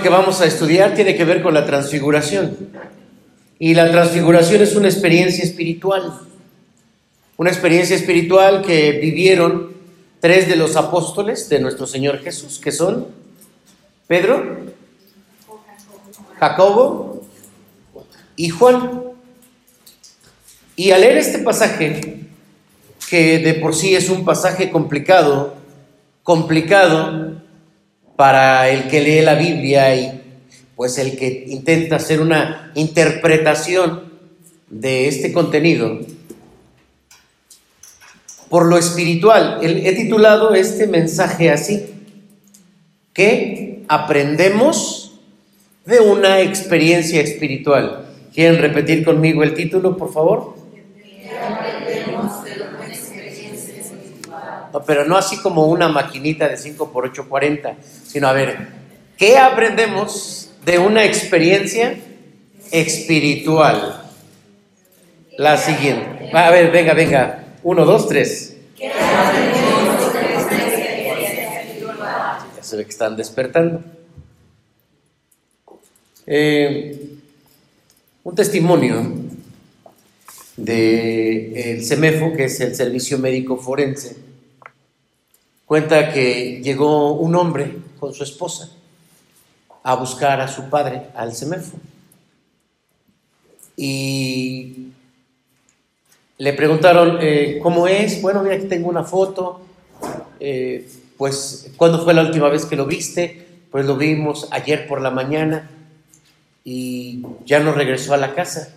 que vamos a estudiar tiene que ver con la transfiguración. Y la transfiguración es una experiencia espiritual. Una experiencia espiritual que vivieron tres de los apóstoles de nuestro Señor Jesús, que son Pedro, Jacobo y Juan. Y al leer este pasaje, que de por sí es un pasaje complicado, complicado para el que lee la Biblia y pues el que intenta hacer una interpretación de este contenido, por lo espiritual. He titulado este mensaje así, que aprendemos de una experiencia espiritual. ¿Quieren repetir conmigo el título, por favor? Pero no así como una maquinita de 5 por 840, sino a ver, ¿qué aprendemos de una experiencia espiritual? La siguiente. A ver, venga, venga. Uno, dos, tres. Ya se ve que están despertando. Eh, un testimonio de el CEMEFO, que es el Servicio Médico Forense, cuenta que llegó un hombre con su esposa a buscar a su padre al CEMEFO. Y le preguntaron, eh, ¿cómo es? Bueno, mira que tengo una foto. Eh, pues, ¿cuándo fue la última vez que lo viste? Pues lo vimos ayer por la mañana y ya no regresó a la casa.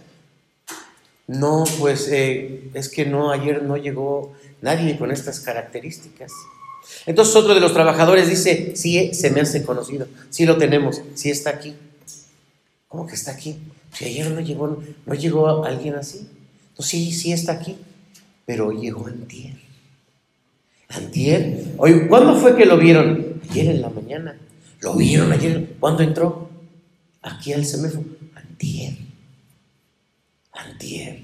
No, pues eh, es que no, ayer no llegó nadie con estas características. Entonces otro de los trabajadores dice, sí, se me hace conocido, sí lo tenemos, sí está aquí. ¿Cómo que está aquí? Si ayer no llegó, no llegó alguien así. No, sí, sí está aquí, pero llegó antier. Antier. Oye, ¿cuándo fue que lo vieron? Ayer en la mañana. ¿Lo vieron ayer? ¿Cuándo entró? Aquí al semáforo. Antier. Antier.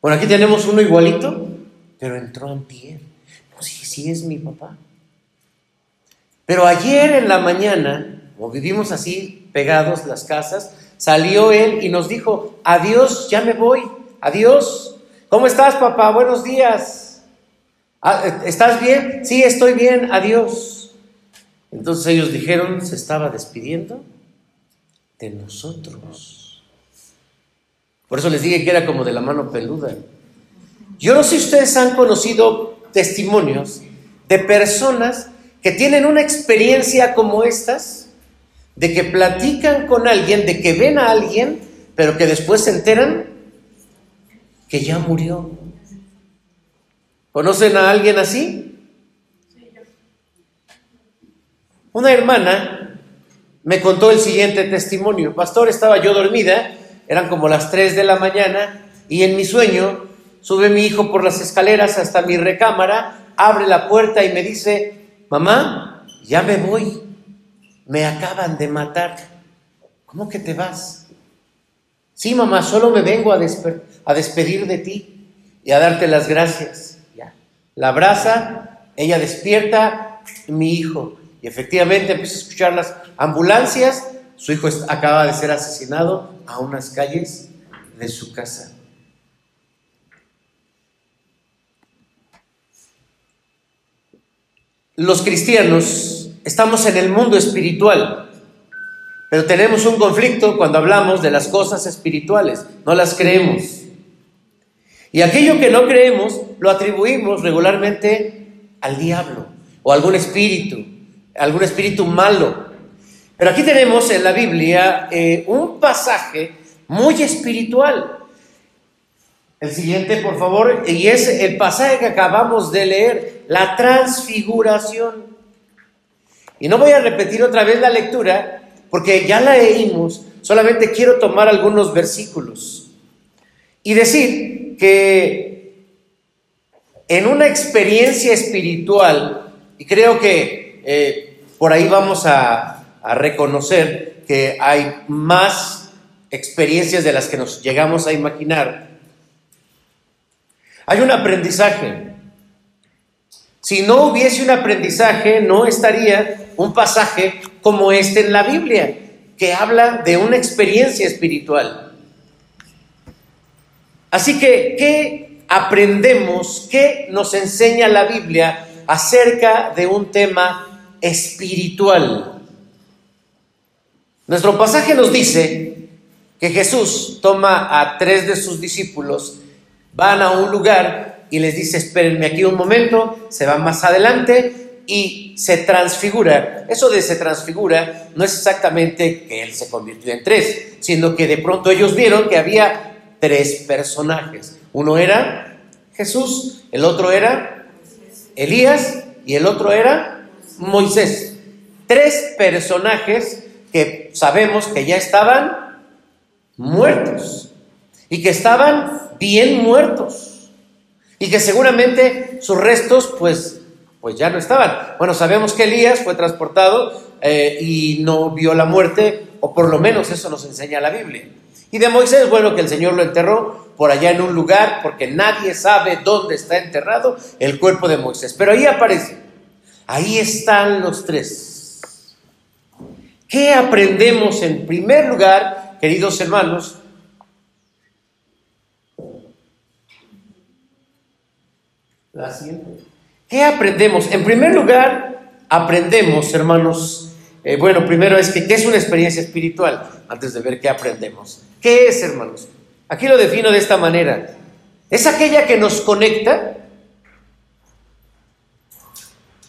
Bueno, aquí tenemos uno igualito, pero entró antier. No, sí, sí es mi papá. Pero ayer en la mañana, como vivimos así pegados las casas, salió él y nos dijo, adiós, ya me voy, adiós. ¿Cómo estás, papá? Buenos días. Ah, ¿Estás bien? Sí, estoy bien, adiós. Entonces ellos dijeron, se estaba despidiendo de nosotros. Por eso les dije que era como de la mano peluda. Yo no sé si ustedes han conocido testimonios de personas que tienen una experiencia como estas, de que platican con alguien, de que ven a alguien, pero que después se enteran que ya murió. ¿Conocen a alguien así? Una hermana me contó el siguiente testimonio. Pastor, estaba yo dormida, eran como las 3 de la mañana, y en mi sueño sube mi hijo por las escaleras hasta mi recámara, abre la puerta y me dice, mamá, ya me voy, me acaban de matar. ¿Cómo que te vas? Sí, mamá, solo me vengo a, despedir de ti y a darte las gracias. La abraza, ella despierta, mi hijo, y efectivamente empieza a escuchar las ambulancias. Su hijo acaba de ser asesinado a unas calles de su casa. Los cristianos estamos en el mundo espiritual, pero tenemos un conflicto cuando hablamos de las cosas espirituales, no las creemos. Y aquello que no creemos lo atribuimos regularmente al diablo o a algún espíritu algún espíritu malo. Pero aquí tenemos en la Biblia eh, un pasaje muy espiritual. El siguiente, por favor, y es el pasaje que acabamos de leer, la transfiguración. Y no voy a repetir otra vez la lectura, porque ya la leímos, solamente quiero tomar algunos versículos y decir que en una experiencia espiritual, y creo que eh, por ahí vamos a, reconocer que hay más experiencias de las que nos llegamos a imaginar. Hay un aprendizaje. Si no hubiese un aprendizaje, no estaría un pasaje como este en la Biblia, que habla de una experiencia espiritual. Así que, ¿qué aprendemos? ¿Qué nos enseña la Biblia acerca de un tema espiritual? Nuestro pasaje nos dice que Jesús toma a tres de sus discípulos, van a un lugar y les dice, espérenme aquí un momento, se van más adelante y se transfigura. Eso de se transfigura no es exactamente que Él se convirtió en tres, sino que de pronto ellos vieron que había tres personajes. Uno era Jesús, el otro era Elías y el otro era Moisés. Tres personajes que sabemos que ya estaban muertos y que estaban bien muertos y que seguramente sus restos pues, pues ya no estaban. Bueno, sabemos que Elías fue transportado eh, y no vio la muerte, o por lo menos eso nos enseña la Biblia. Y de Moisés, bueno, que el Señor lo enterró por allá en un lugar, porque nadie sabe dónde está enterrado el cuerpo de Moisés. Pero ahí aparece, ahí están los tres. ¿Qué aprendemos en primer lugar, queridos hermanos? La siguiente. ¿Qué aprendemos? En primer lugar, aprendemos, hermanos. Eh, bueno, primero es que, ¿qué es una experiencia espiritual? Antes de ver qué aprendemos. ¿Qué es, hermanos? Aquí lo defino de esta manera. Es aquella que nos conecta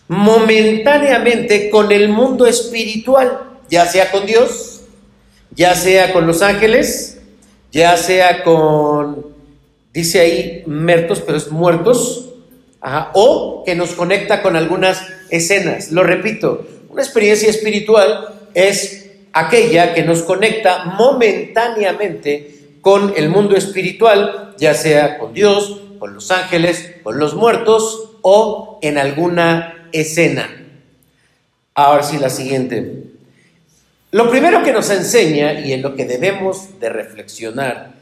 momentáneamente con el mundo espiritual ya sea con Dios, ya sea con los ángeles, ya sea con, dice ahí, muertos, pero es muertos, o que nos conecta con algunas escenas. Lo repito, una experiencia espiritual es aquella que nos conecta momentáneamente con el mundo espiritual, ya sea con Dios, con los ángeles, con los muertos o en alguna escena. Ahora sí, la siguiente. Lo primero que nos enseña y en lo que debemos de reflexionar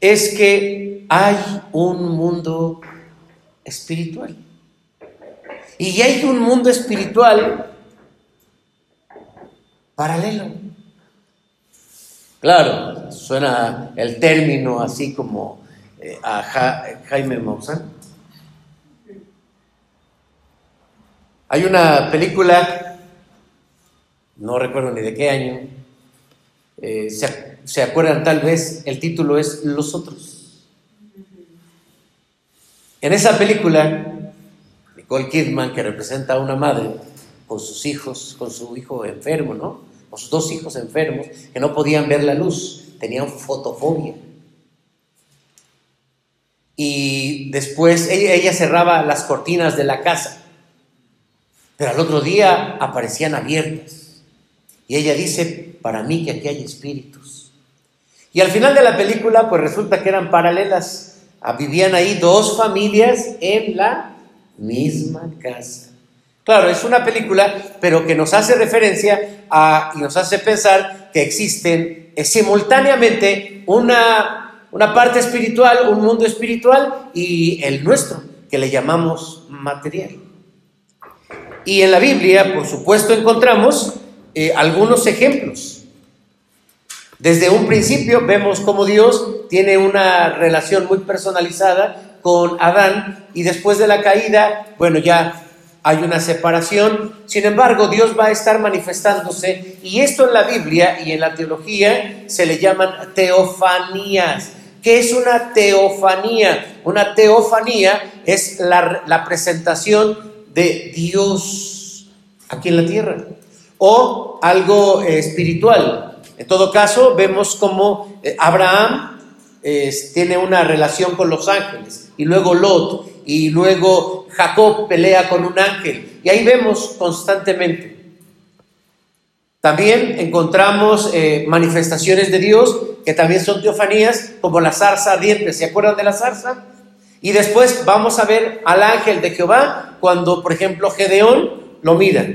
es que hay un mundo. Y hay un mundo espiritual paralelo. Claro, suena el término así como eh, a Jaime Maussan. Hay una película no recuerdo ni de qué año. Eh, se, acuerdan tal vez, el título es Los otros. En esa película, Nicole Kidman, que representa a una madre con sus hijos, con su hijo enfermo, ¿no? Con sus dos hijos enfermos, que no podían ver la luz, tenían fotofobia. Y después ella cerraba las cortinas de la casa, pero al otro día aparecían abiertas. Y ella dice, para mí que aquí hay espíritus. Y al final de la película, pues resulta que eran paralelas. Ah, vivían ahí dos familias en la misma casa. Claro, es una película, pero que nos hace referencia a, y nos hace pensar que existen eh, simultáneamente una, una parte espiritual, un mundo espiritual y el nuestro, que le llamamos material. Y en la Biblia, por supuesto, encontramos eh, algunos ejemplos. Desde un principio vemos cómo Dios tiene una relación muy personalizada con Adán y después de la caída, bueno, ya hay una separación. Sin embargo, Dios va a estar manifestándose y esto en la Biblia y en la teología se le llaman teofanías. ¿Qué es una teofanía? Una teofanía es la, presentación de Dios aquí en la tierra o algo eh, espiritual. En todo caso, vemos cómo eh, tiene una relación con los ángeles, y luego Lot, y luego Jacob pelea con un ángel, y ahí vemos constantemente. También encontramos eh, manifestaciones de Dios que también son teofanías, como la zarza ardiente. ¿Se acuerdan de la zarza? Y después vamos a ver al ángel de Jehová cuando, por ejemplo, Gedeón lo mira.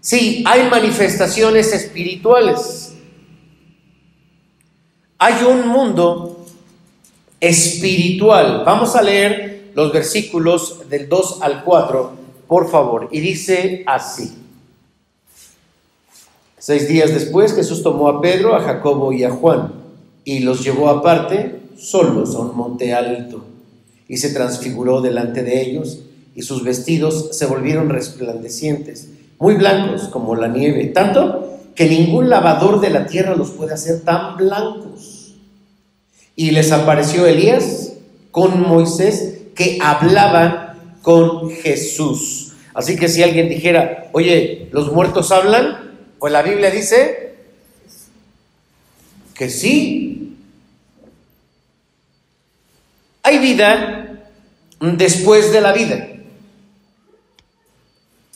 Sí, hay manifestaciones espirituales. Hay un mundo espiritual. Vamos a leer los versículos del 2 al 4, por favor. Y dice así. Seis días después Jesús tomó a Pedro, a Jacobo y a Juan y los llevó aparte solos a un monte alto y se transfiguró delante de ellos y sus vestidos se volvieron resplandecientes, muy blancos como la nieve, tanto que ningún lavador de la tierra los puede hacer tan blancos. Y les apareció Elías con Moisés que hablaban con Jesús. Así que si alguien dijera, oye, los muertos hablan, pues la Biblia dice que sí. Hay vida después de la vida.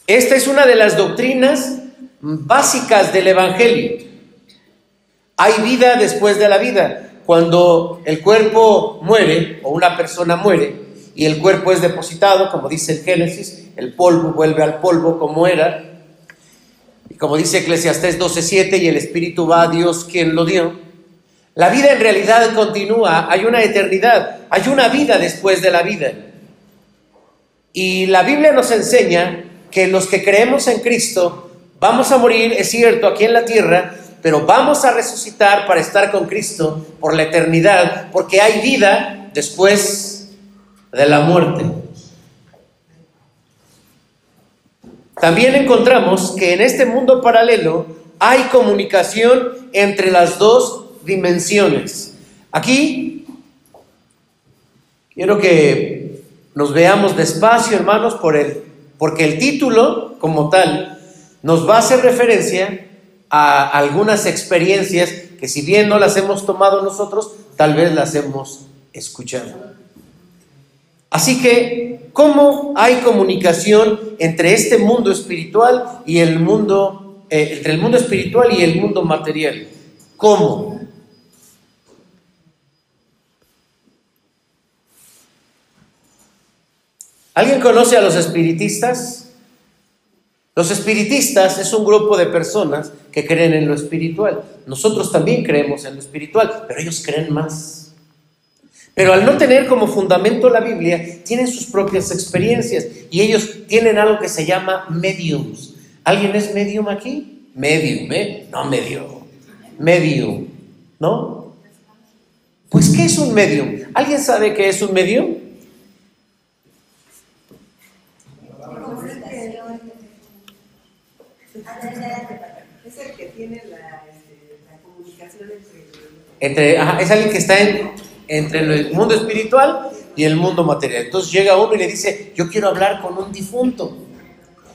Esta es una de las doctrinas básicas del Evangelio. Hay vida después de la vida. Cuando el cuerpo muere o una persona muere y el cuerpo es depositado, como dice el Génesis, el polvo vuelve al polvo como era, y como dice Eclesiastés 12:7, y el espíritu va a Dios quien lo dio. La vida en realidad continúa, hay una eternidad, hay una vida después de la vida. Y la Biblia nos enseña que los que creemos en Cristo vamos a morir, es cierto, aquí en la tierra, pero vamos a resucitar para estar con Cristo por la eternidad, porque hay vida después de la muerte. También encontramos que en este mundo paralelo hay comunicación entre las dos dimensiones. Aquí quiero que nos veamos despacio, hermanos, por el, porque el título como tal nos va a hacer referencia a algunas experiencias que si bien no las hemos tomado nosotros, tal vez las hemos escuchado. Así que, ¿cómo hay comunicación entre este mundo espiritual y el mundo, eh, entre el mundo espiritual y el mundo material? ¿Cómo? ¿Alguien conoce a los espiritistas? Los espiritistas es un grupo de personas que creen en lo espiritual. Nosotros también creemos en lo espiritual, pero ellos creen más. Pero al no tener como fundamento la Biblia, tienen sus propias experiencias y ellos tienen algo que se llama mediums. ¿Alguien es medium aquí? Medium, ¿eh? No medio. Medium, ¿no? Pues, ¿qué es un medium? ¿Alguien sabe qué es un medium? Es el que tiene la, este, comunicación entre... es alguien que está en entre el mundo espiritual y el mundo material. Entonces llega uno y le dice, yo quiero hablar con un difunto.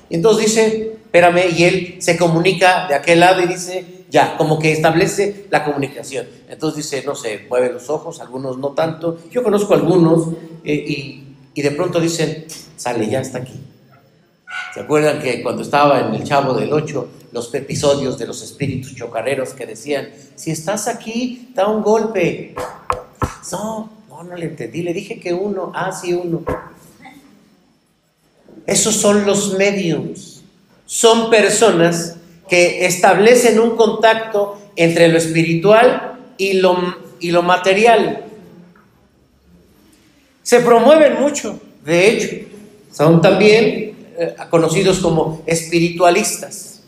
Y entonces dice, espérame, y él se comunica de aquel lado y dice, ya, como que establece la comunicación. Entonces dice, no sé, mueve los ojos, algunos no tanto. Yo conozco algunos eh, y, y de pronto dicen, sale, ya está aquí. ¿Se acuerdan que cuando estaba en el Chavo del 8, los episodios de los espíritus chocarreros que decían, si estás aquí, da un golpe, no, no, no le entendí. Le dije que uno, ah, sí, uno. Esos son los mediums. Son personas que establecen un contacto entre lo espiritual y lo, y lo material. Se promueven mucho, de hecho. Son también eh, conocidos como espiritualistas.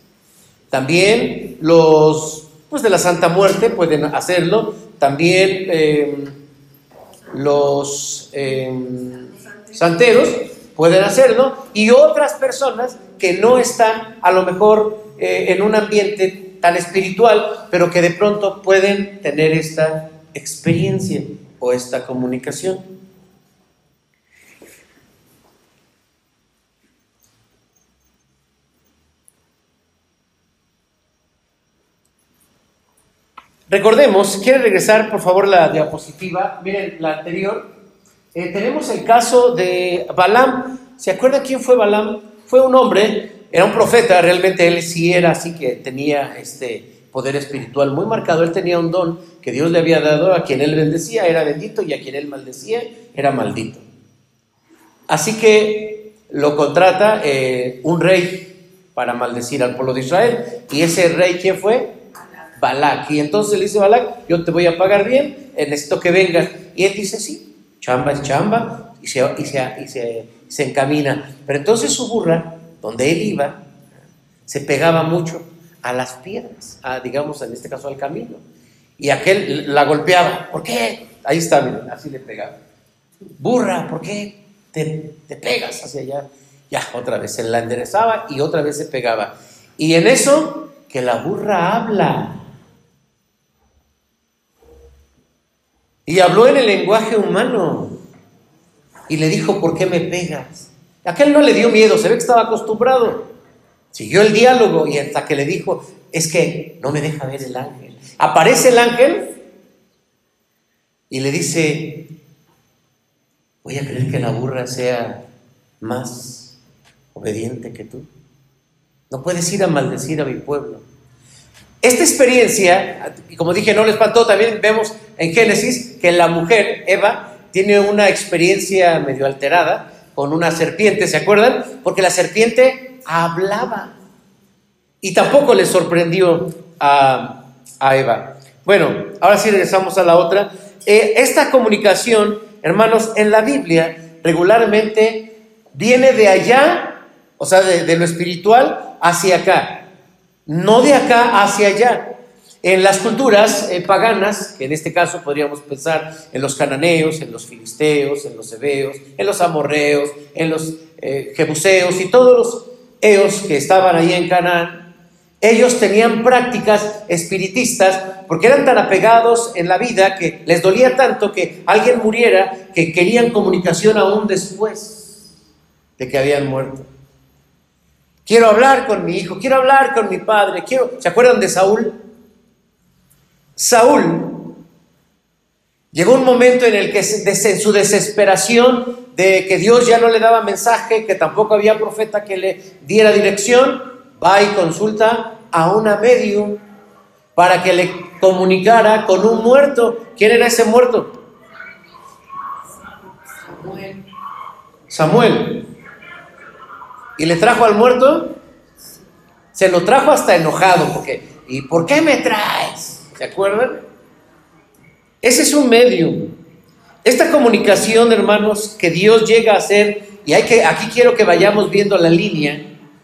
También los pues, de la Santa Muerte pueden hacerlo. También eh, los em, santeros pueden hacerlo y otras personas que no están a lo mejor eh, en un ambiente tan espiritual, pero que de pronto pueden tener esta experiencia o esta comunicación. Recordemos, quiere regresar por favor la diapositiva, miren la anterior. Eh, tenemos el caso de Balaam. ¿Se acuerda quién fue Balaam? Fue un hombre, era un profeta, realmente él sí era así que tenía este poder espiritual muy marcado. Él tenía un don que Dios le había dado a quien él bendecía, era bendito, y a quien él maldecía, era maldito. Así que lo contrata eh, un rey para maldecir al pueblo de Israel. ¿Y ese rey quién fue? Balak. Y entonces le dice Balak, yo te voy a pagar bien, eh, necesito que vengas. Y él dice, sí, chamba es chamba, y se, y se, se, encamina. Pero entonces su burra, donde él iba, se pegaba mucho a las piedras, digamos en este caso al camino. Y aquel la golpeaba. ¿Por qué? Ahí está, miren, así le pegaba. Burra, ¿por qué te, te pegas hacia allá? Ya, otra vez se la enderezaba y otra vez se pegaba. Y en eso, que la burra habla. Y habló en el lenguaje humano. Y le dijo, ¿por qué me pegas? Aquel no le dio miedo, se ve que estaba acostumbrado. Siguió el diálogo y hasta que le dijo, es que no me deja ver el ángel. Aparece el ángel y le dice, voy a creer que la burra sea más obediente que tú. No puedes ir a maldecir a mi pueblo. Esta experiencia, y como dije, no le espantó, también vemos en Génesis que la mujer, Eva, tiene una experiencia medio alterada con una serpiente, ¿se acuerdan? Porque la serpiente hablaba. Y tampoco le sorprendió a, Eva. Bueno, ahora sí regresamos a la otra. Eh, esta comunicación, hermanos, en la Biblia regularmente viene de allá, o sea, de lo espiritual hacia acá, no de acá hacia allá. En las culturas eh, paganas, que en este caso podríamos pensar en los cananeos, en los filisteos, en los hebeos, en los amorreos, en los eh, jebuseos y todos los eos que estaban ahí en Canaán, ellos tenían prácticas espiritistas porque eran tan apegados en la vida que les dolía tanto que alguien muriera que querían comunicación aún después de que habían muerto. Quiero hablar con mi hijo, quiero hablar con mi padre, quiero, ¿se acuerdan de Saúl? Saúl llegó un momento en el que en su desesperación de que Dios ya no le daba mensaje, que tampoco había profeta que le diera dirección, va y consulta a una medium para que le comunicara con un muerto. ¿Quién era ese muerto? Samuel. Samuel. ¿Y le trajo al muerto? Se lo trajo hasta enojado, porque ¿y por qué me traes? ¿Se acuerdan? Ese es un medio. Esta comunicación, hermanos, que Dios llega a hacer, y hay que, aquí quiero que vayamos viendo la línea,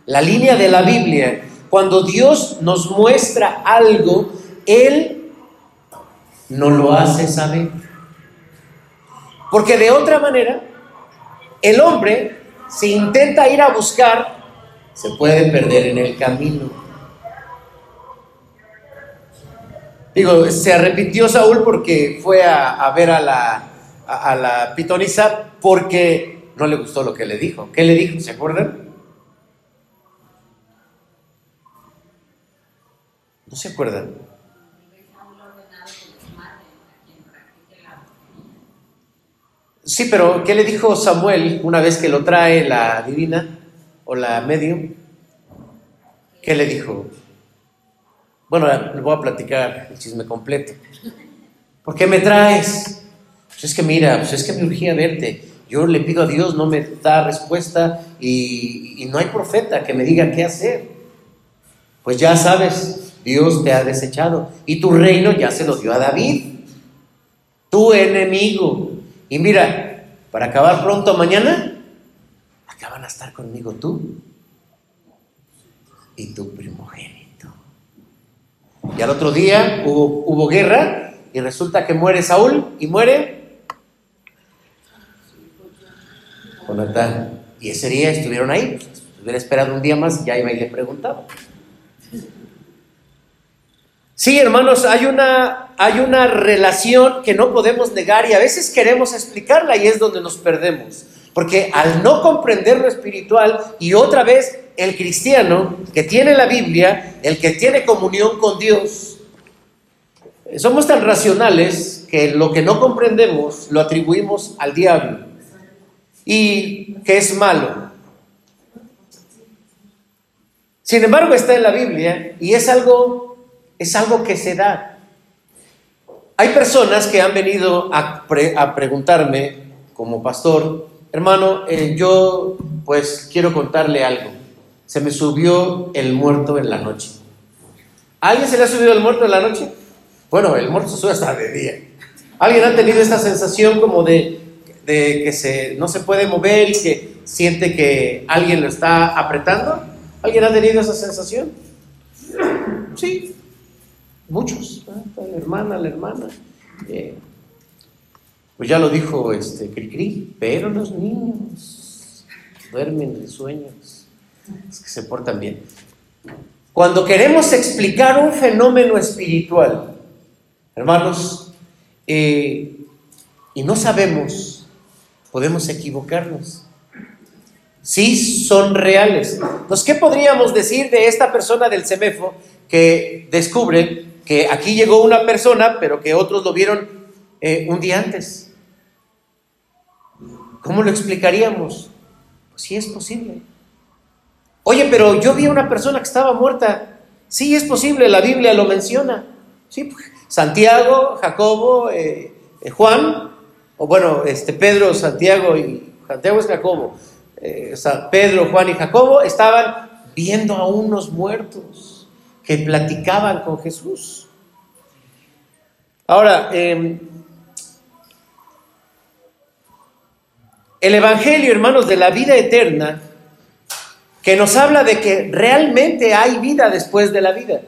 la línea de la Biblia. Cuando Dios nos muestra algo, Él no lo hace saber. Porque de otra manera, el hombre, si intenta ir a buscar, se puede perder en el camino. Digo, se arrepintió Saúl porque fue a, ver a la, a, la pitonisa porque no le gustó lo que le dijo. ¿Qué le dijo? ¿Se acuerdan? ¿No se acuerdan? Sí, pero ¿qué le dijo Samuel una vez que lo trae la divina o la medium? ¿Qué le dijo? Bueno, les voy a platicar el chisme completo. ¿Por qué me traes? Pues es que mira, pues es que me urgía verte. Yo le pido a Dios, no me da respuesta y no hay profeta que me diga qué hacer. Pues ya sabes, Dios te ha desechado y tu reino ya se lo dio a David, tu enemigo. Y mira, para acabar pronto mañana, acá van a estar conmigo tú y tu primogénito. Y al otro día hubo, guerra y resulta que muere Saúl y muere Jonatán. Y ese día estuvieron ahí. Pues, hubiera esperado un día más ya iba y le preguntaba. Sí, hermanos, hay una, hay una relación que no podemos negar y a veces queremos explicarla y es donde nos perdemos. Porque al no comprender lo espiritual y otra vez el cristiano que tiene la Biblia, el que tiene comunión con Dios, somos tan racionales que lo que no comprendemos lo atribuimos al diablo y que es malo. Sin embargo, está en la Biblia y es algo, es algo que se da. Hay personas que han venido a, a preguntarme como pastor, hermano, eh, yo pues quiero contarle algo se me subió el muerto en la noche. alguien se le ha subido el muerto en la noche? Bueno, el muerto sube hasta de día. ¿Alguien ha tenido esta sensación como de, que no se puede mover y que siente que alguien lo está apretando? ¿Alguien ha tenido esa sensación? Sí, muchos. La hermana, la hermana. Eh, pues ya lo dijo este Cricri, pero los niños duermen de sueños. Es que se portan bien. Cuando queremos explicar un fenómeno espiritual, hermanos, eh, y no sabemos, podemos equivocarnos. Sí son reales. Entonces, ¿qué podríamos decir de esta persona del CEMEFO que descubre que aquí llegó una persona, pero que otros lo vieron eh, un día antes? ¿Cómo lo explicaríamos? Pues sí es posible. Oye, pero yo vi a una persona que estaba muerta. Sí, es posible, la Biblia lo menciona. Sí, pues, Santiago, Jacobo, eh, eh, Juan, o bueno, este Pedro, Santiago y Santiago es Jacobo. Eh, Pedro, Juan y Jacobo estaban viendo a unos muertos que platicaban con Jesús. Ahora, em, el Evangelio, hermanos, de la vida eterna que nos habla de que realmente hay vida después de la vida.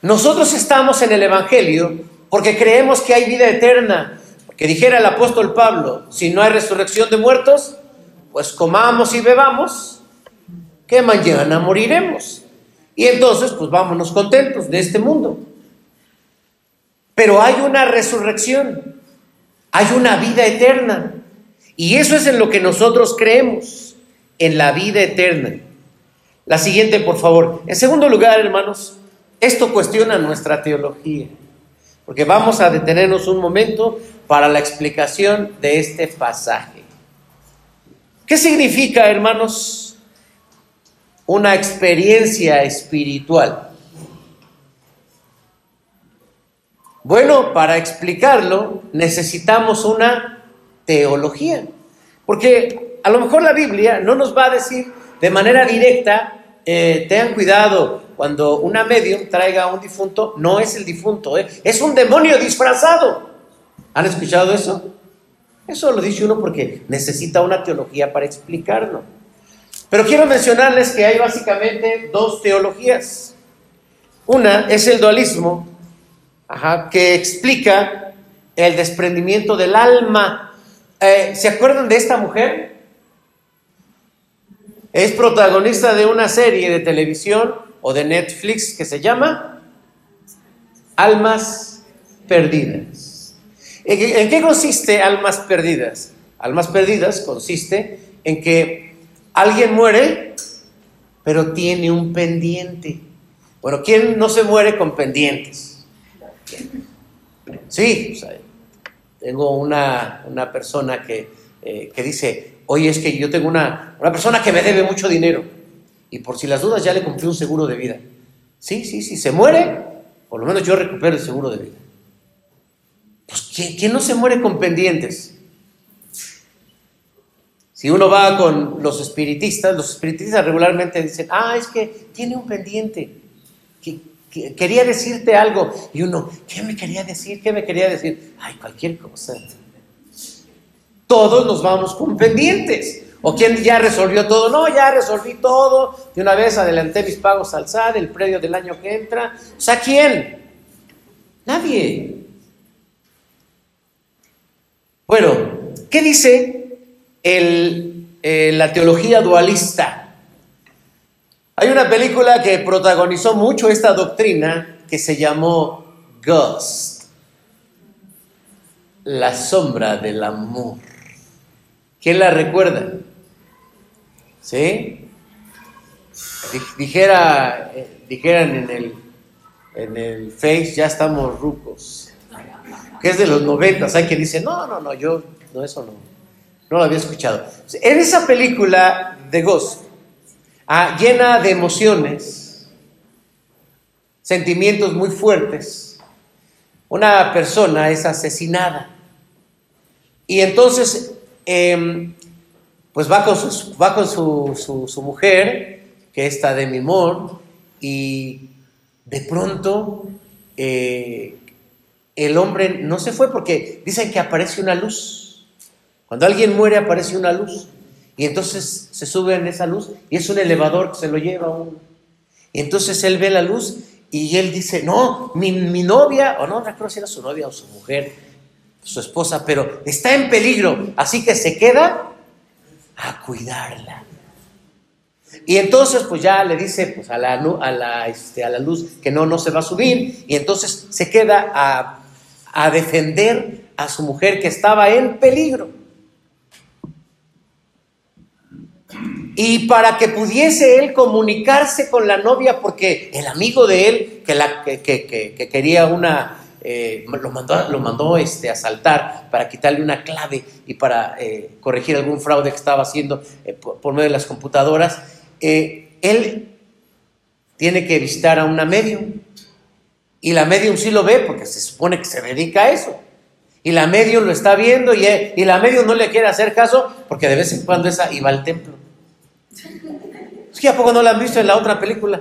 Nosotros estamos en el Evangelio porque creemos que hay vida eterna. Que dijera el apóstol Pablo, si no hay resurrección de muertos, pues comamos y bebamos, que mañana moriremos. Y entonces, pues vámonos contentos de este mundo. Pero hay una resurrección, hay una vida eterna. Y eso es en lo que nosotros creemos en la vida eterna. La siguiente, por favor. En segundo lugar, hermanos, esto cuestiona nuestra teología, porque vamos a detenernos un momento para la explicación de este pasaje. ¿Qué significa, hermanos, una experiencia espiritual? Bueno, para explicarlo necesitamos una teología, porque a lo mejor la Biblia no nos va a decir de manera directa, eh, tengan cuidado, cuando una medium traiga a un difunto, no es el difunto, eh, es un demonio disfrazado. ¿Han escuchado eso? Eso lo dice uno porque necesita una teología para explicarlo. Pero quiero mencionarles que hay básicamente dos teologías. Una es el dualismo, que explica el desprendimiento del alma. Eh, ¿Se acuerdan de esta mujer? Es protagonista de una serie de televisión o de Netflix que se llama Almas Perdidas. ¿En qué consiste Almas Perdidas? Almas Perdidas consiste en que alguien muere, pero tiene un pendiente. Bueno, ¿quién no se muere con pendientes? Sí, tengo una, persona que, eh, que dice, oye, es que yo tengo una, persona que me debe mucho dinero y por si las dudas ya le compré un seguro de vida. Sí, sí, sí, se muere, por lo menos yo recupero el seguro de vida. Pues, ¿quién, no se muere con pendientes? Si uno va con los espiritistas, los espiritistas regularmente dicen, ah, es que tiene un pendiente, quería decirte algo. Y uno, ¿qué me quería decir? ¿Qué me quería decir? Ay, cualquier cosa todos nos vamos con pendientes. ¿O quién ya resolvió todo? No, ya resolví todo. De una vez adelanté mis pagos al SAD, el predio del año que entra. O sea, ¿quién? Nadie. Bueno, ¿qué dice eh, la teología dualista? Hay una película que protagonizó mucho esta doctrina que se llamó Ghost, la sombra del amor. ¿Quién la recuerda? ¿Sí? Dijera, eh, dijeran en el, en el Face, ya estamos rucos. Que es de los noventas. Hay quien dice, no, no, no, yo, no, eso no. No lo había escuchado. En esa película de Ghost, ah, llena de emociones, sentimientos muy fuertes, una persona es asesinada. Y entonces Em, pues va con, su, va con su, mujer, que está de Mimor, y de pronto eh, el hombre no se fue porque dicen que aparece una luz. Cuando alguien muere aparece una luz. Y entonces se sube en esa luz y es un elevador que se lo lleva a uno. Y entonces él ve la luz y él dice, no, mi, novia, o no recuerdo si era su novia o su mujer, su esposa, pero está en peligro, así que se queda a cuidarla. Y entonces pues ya le dice pues a la, a la, este, a la luz que no, no se va a subir y entonces se queda a, a defender a su mujer que estaba en peligro. Y para que pudiese él comunicarse con la novia, porque el amigo de él, que, la, que, que, quería una, eh, lo mandó, lo mandó este, a asaltar para quitarle una clave y para eh, corregir algún fraude que estaba haciendo eh, por, medio de las computadoras, él tiene que visitar a una medium. Y la medium sí lo ve porque se supone que se dedica a eso. Y la medium lo está viendo y, y la medium no le quiere hacer caso porque de vez en cuando esa iba al templo. Es que a poco no la han visto en la otra película.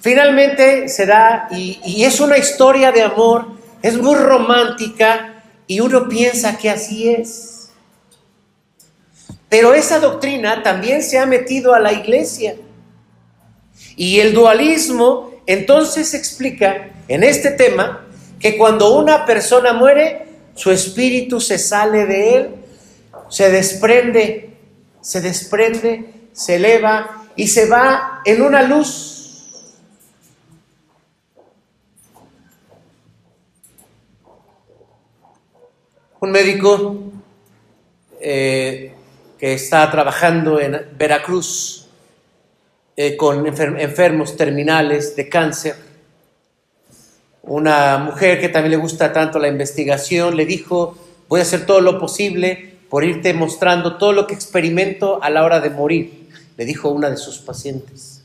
Finalmente se da, y, es una historia de amor, es muy romántica, y uno piensa que así es. Pero esa doctrina también se ha metido a la iglesia. Y el dualismo entonces explica en este tema que cuando una persona muere, su espíritu se sale de él se desprende, se desprende, se eleva y se va en una luz. Un médico eh, que está trabajando en Veracruz eh, con enfermos terminales de cáncer, una mujer que también le gusta tanto la investigación, le dijo, voy a hacer todo lo posible por irte mostrando todo lo que experimento a la hora de morir, le dijo una de sus pacientes.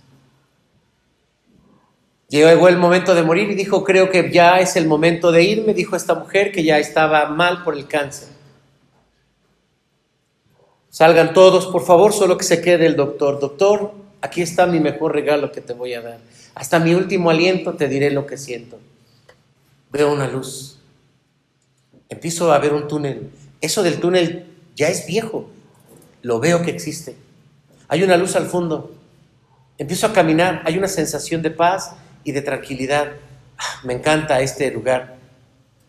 Llegó el momento de morir y dijo, creo que ya es el momento de irme, dijo esta mujer que ya estaba mal por el cáncer. Salgan todos, por favor, solo que se quede el doctor. Doctor, aquí está mi mejor regalo que te voy a dar. Hasta mi último aliento te diré lo que siento. Veo una luz. Empiezo a ver un túnel. Eso del túnel ya es viejo, lo veo que existe. Hay una luz al fondo, empiezo a caminar, hay una sensación de paz y de tranquilidad. Ah, me encanta este lugar.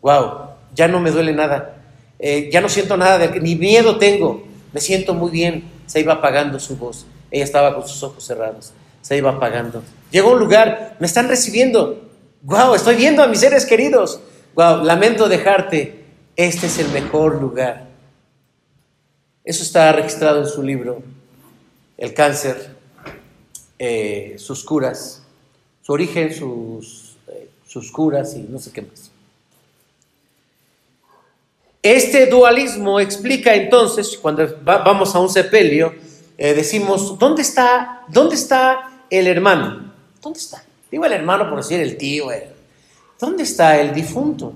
Wow, ya no me duele nada, eh, ya no siento nada, de, ni miedo tengo, me siento muy bien. Se iba apagando su voz, ella estaba con sus ojos cerrados, se iba apagando. Llegó a un lugar, me están recibiendo. Wow, estoy viendo a mis seres queridos. Wow, lamento dejarte, este es el mejor lugar. Eso está registrado en su libro, El cáncer, eh, sus curas, su origen, sus, eh, sus curas y no sé qué más. Este dualismo explica entonces, cuando vamos a un sepelio, eh, decimos, ¿dónde está, ¿dónde está el hermano? ¿Dónde está? Digo el hermano por decir el tío. ¿Dónde está el difunto?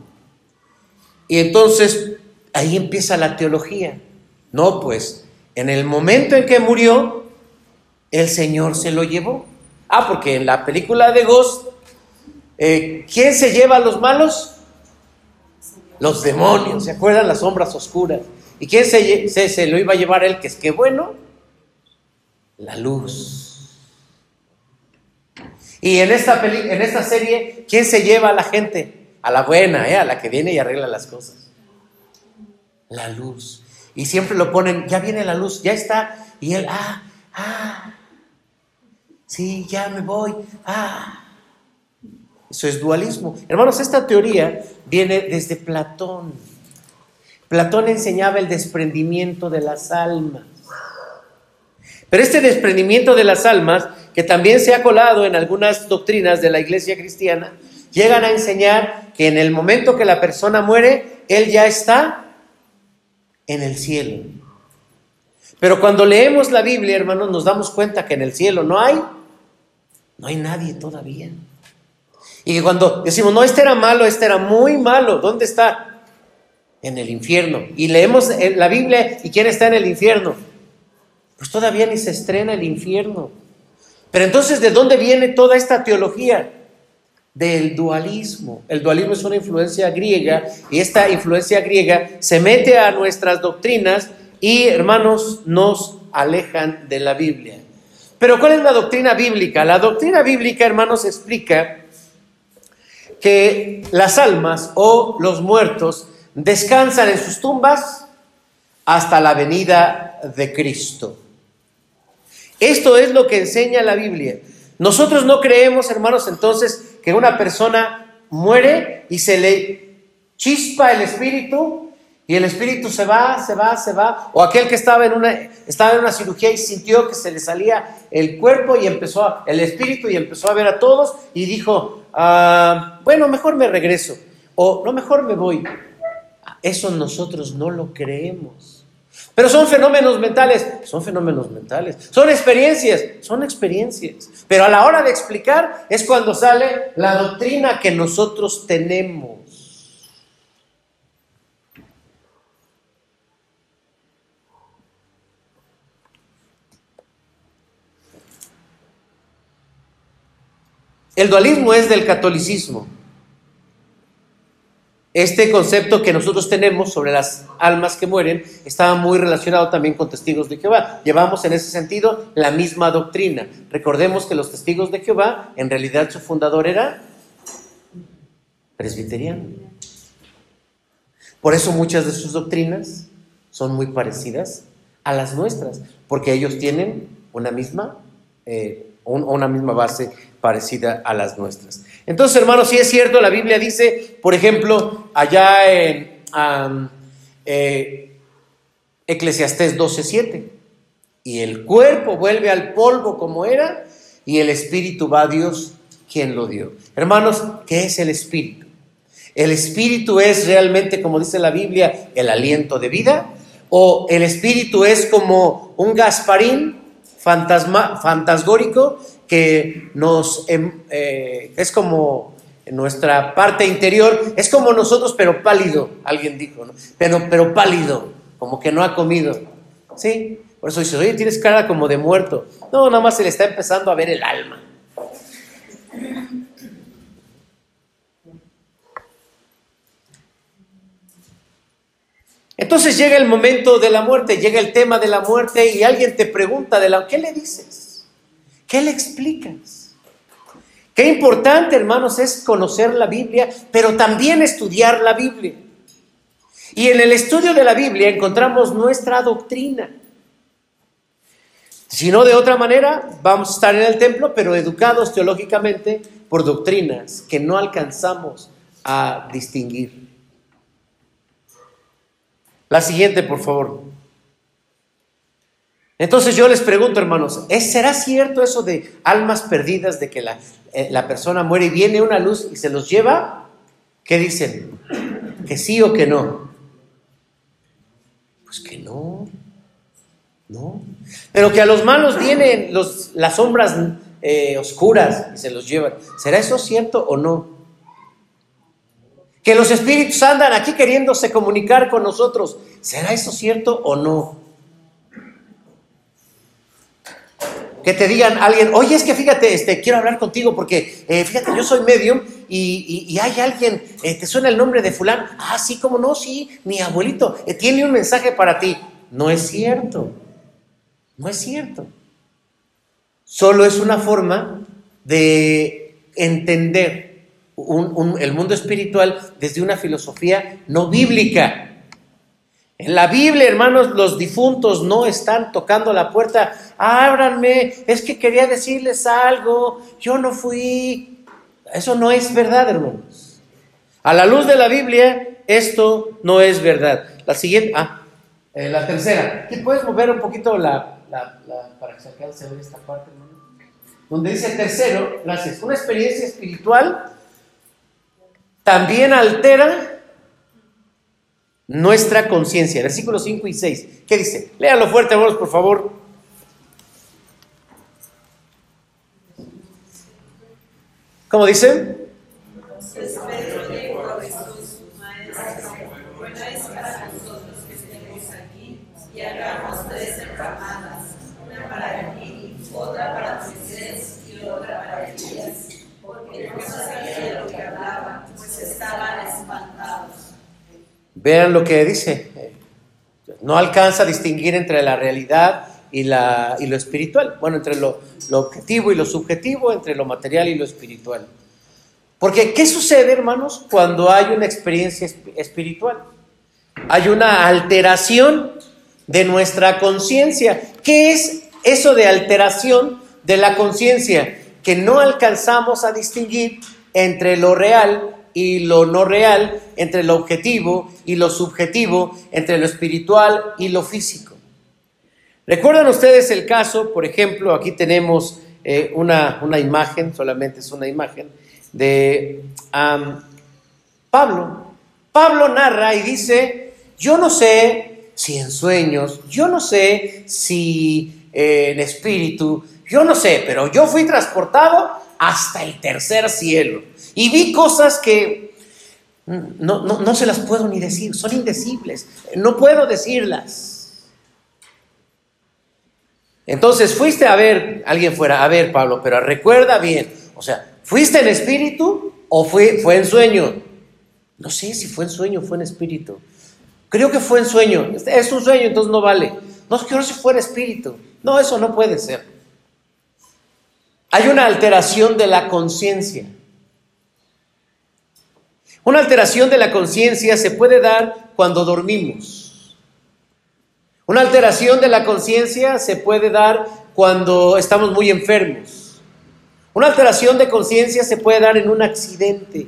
Y entonces ahí empieza la teología. No, pues en el momento en que murió, el Señor se lo llevó. Ah, porque en la película de Ghost, eh, ¿quién se lleva a los malos? Los demonios, ¿se acuerdan? Las sombras oscuras. ¿Y quién se, lo iba a llevar él? Que es que bueno, la luz. Y en esta, en esta serie, ¿quién se lleva a la gente? A la buena, ¿eh? a la que viene y arregla las cosas. La luz. Y siempre lo ponen, ya viene la luz, ya está. Y él, ah, ah, sí, ya me voy, ah. Eso es dualismo. Hermanos, esta teoría viene desde Platón. Platón enseñaba el desprendimiento de las almas. Pero este desprendimiento de las almas, que también se ha colado en algunas doctrinas de la iglesia cristiana, llegan a enseñar que en el momento que la persona muere, él ya está en el cielo. Pero cuando leemos la Biblia, hermanos, nos damos cuenta que en el cielo no hay, no hay nadie todavía. Y cuando decimos, no, este era malo, este era muy malo, ¿dónde está? En el infierno. Y leemos la Biblia y ¿quién está en el infierno? Pues todavía ni se estrena el infierno. Pero entonces, ¿de dónde viene toda esta teología? Del dualismo. El dualismo es una influencia griega y esta influencia griega se mete a nuestras doctrinas y, hermanos, nos alejan de la Biblia. Pero ¿cuál es la doctrina bíblica? La doctrina bíblica, hermanos, explica que las almas o los muertos descansan en sus tumbas hasta la venida de Cristo. Esto es lo que enseña la Biblia. Nosotros no creemos, hermanos, entonces que una persona muere y se le chispa el espíritu y el espíritu se va, se va, se va. O aquel que estaba en una, estaba en una cirugía y sintió que se le salía el cuerpo y empezó el espíritu y empezó a ver a todos y dijo, ah, bueno, mejor me regreso. O no, mejor me voy. Eso nosotros no lo creemos. Pero son fenómenos mentales, son fenómenos mentales. Son experiencias, son experiencias. Pero a la hora de explicar es cuando sale la doctrina que nosotros tenemos. El dualismo es del catolicismo. Este concepto que nosotros tenemos sobre las almas que mueren estaba muy relacionado también con testigos de Jehová. Llevamos en ese sentido la misma doctrina. Recordemos que los testigos de Jehová, en realidad su fundador era presbiteriano. Por eso muchas de sus doctrinas son muy parecidas a las nuestras, porque ellos tienen una misma, eh, una misma base parecida a las nuestras. Entonces, hermanos, si es cierto, la Biblia dice, por ejemplo, allá en eh, Eclesiastés 12:7, y el cuerpo vuelve al polvo como era, y el espíritu va a Dios quien lo dio. Hermanos, ¿qué es el espíritu? El espíritu es realmente, como dice la Biblia, el aliento de vida, o el espíritu es como un gasparín fantasma, fantasgórico que nos em, eh, es como nuestra parte interior, es como nosotros, pero pálido, alguien dijo, ¿no? pero, pero pálido, como que no ha comido. ¿Sí? Por eso dices, oye, tienes cara como de muerto. No, nada más se le está empezando a ver el alma. Entonces llega el momento de la muerte, llega el tema de la muerte y alguien te pregunta de la, ¿qué le dices? ¿Qué le explicas? Qué importante, hermanos, es conocer la Biblia, pero también estudiar la Biblia. Y en el estudio de la Biblia encontramos nuestra doctrina. Si no de otra manera, vamos a estar en el templo, pero educados teológicamente por doctrinas que no alcanzamos a distinguir. La siguiente, por favor. Entonces yo les pregunto, hermanos, ¿será cierto eso de almas perdidas, de que eh, la, persona muere y viene una luz y se los lleva? ¿Qué dicen? ¿Que sí o que no? Pues que no, no. Pero que a los malos vienen las sombras eh, oscuras y se los llevan. ¿Será eso cierto o no? Que los espíritus andan aquí queriéndose comunicar con nosotros. ¿Será eso cierto o no? Que te digan alguien, oye, es que fíjate, este, quiero hablar contigo porque, eh, fíjate, yo soy medium y, hay alguien, eh, ¿te suena el nombre de fulano? Ah, sí, cómo no, sí, mi abuelito, eh, tiene un mensaje para ti. No es cierto, no es cierto. Solo es una forma de entender el mundo espiritual desde una filosofía no bíblica. En la Biblia, hermanos, los difuntos no están tocando la puerta. Ábranme, es que quería decirles algo, yo no fui. Eso no es verdad, hermanos. A la luz de la Biblia, esto no es verdad. La siguiente, ah, eh, la tercera. ¿Qué puedes mover un poquito la, para que se alcance a esta parte, hermano? Donde dice tercero, gracias. Una experiencia espiritual también altera nuestra conciencia. Versículos 5 y 6. ¿Qué dice? Léalo fuerte, hermanos, por favor. ¿Cómo dice? y hagamos tres enramadas, una para ti, otra para Moisés y otra para Elías, porque no sabían lo que hablaban, pues estaban espantados. Vean lo que dice. No alcanza a distinguir entre la realidad y, la, y lo espiritual. Bueno, entre lo, lo objetivo y lo subjetivo, entre lo material y lo espiritual. Porque, ¿qué sucede, hermanos, cuando hay una experiencia espiritual? Hay una alteración de nuestra conciencia. ¿Qué es eso de alteración de la conciencia? Que no alcanzamos a distinguir entre lo real y lo no real, entre lo objetivo y lo subjetivo, entre lo espiritual y lo físico. ¿Recuerdan ustedes el caso? Por ejemplo, aquí tenemos eh, una, una imagen, solamente es una imagen, de Pablo. Pablo narra y dice, yo no sé si en sueños, yo no sé si eh, en espíritu, yo no sé, pero yo fui transportado hasta el tercer cielo y vi cosas que no, no, no se las puedo ni decir, son indecibles, no puedo decirlas. Entonces fuiste a ver, alguien fuera a ver, Pablo, pero recuerda bien, o sea, ¿Fuiste en espíritu o fue, fue en sueño? No sé si fue en sueño o fue en espíritu. Creo que fue en sueño. Es un sueño, entonces no vale. No quiero si fue en espíritu. No, eso no puede ser. Hay una alteración de la conciencia. Una alteración de la conciencia se puede dar cuando dormimos. Una alteración de la conciencia se puede dar cuando estamos muy enfermos. Una alteración de conciencia se puede dar en un accidente.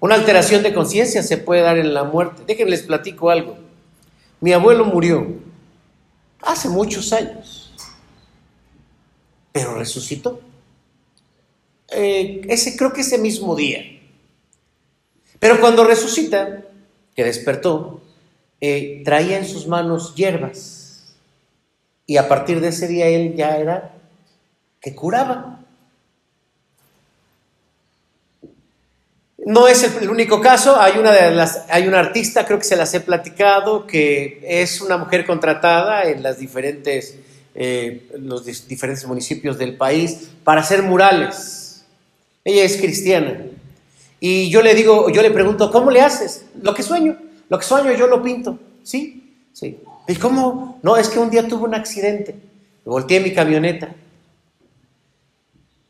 Una alteración de conciencia se puede dar en la muerte. Déjenles platico algo. Mi abuelo murió hace muchos años, pero resucitó. Eh, ese, creo que ese mismo día. Pero cuando resucita, que despertó, eh, traía en sus manos hierbas. Y a partir de ese día él ya era que curaba. No es el, único caso, hay una, de las, hay una artista, creo que se las he platicado, que es una mujer contratada en las diferentes, eh, los diferentes municipios del país para hacer murales. Ella es cristiana. Y yo le digo, yo le pregunto, ¿cómo le haces? Lo que sueño, lo que sueño yo lo pinto. ¿Sí? Sí. ¿Y cómo? No, es que un día tuve un accidente. Volteé mi camioneta.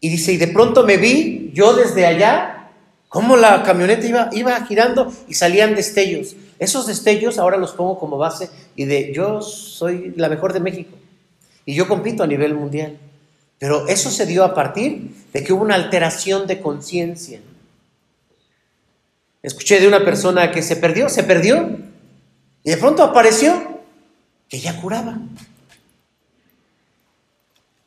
Y dice, y de pronto me vi yo desde allá cómo la camioneta iba, iba girando y salían destellos. Esos destellos ahora los pongo como base y de yo soy la mejor de México y yo compito a nivel mundial. Pero eso se dio a partir de que hubo una alteración de conciencia. Escuché de una persona que se perdió, se perdió y de pronto apareció que ya curaba.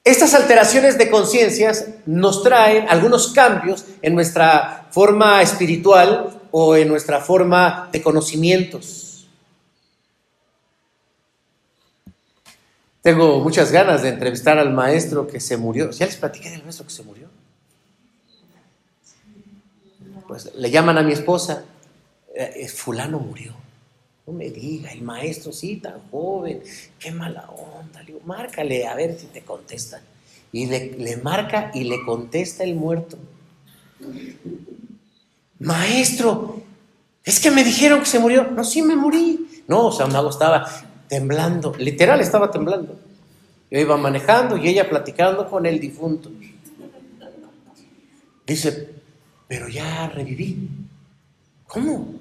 Estas alteraciones de conciencias nos traen algunos cambios en nuestra forma espiritual o en nuestra forma de conocimientos. Tengo muchas ganas de entrevistar al maestro que se murió. ¿Ya les platiqué del maestro que se murió? Pues le llaman a mi esposa, eh, fulano murió. No me diga, el maestro, sí, tan joven, qué mala onda. Le digo, márcale a ver si te contesta. Y le, le marca y le contesta el muerto. Maestro, es que me dijeron que se murió. No, sí me morí. No, o sea, Mago estaba temblando, literal estaba temblando. Yo iba manejando y ella platicando con el difunto. Dice, pero ya reviví. ¿Cómo?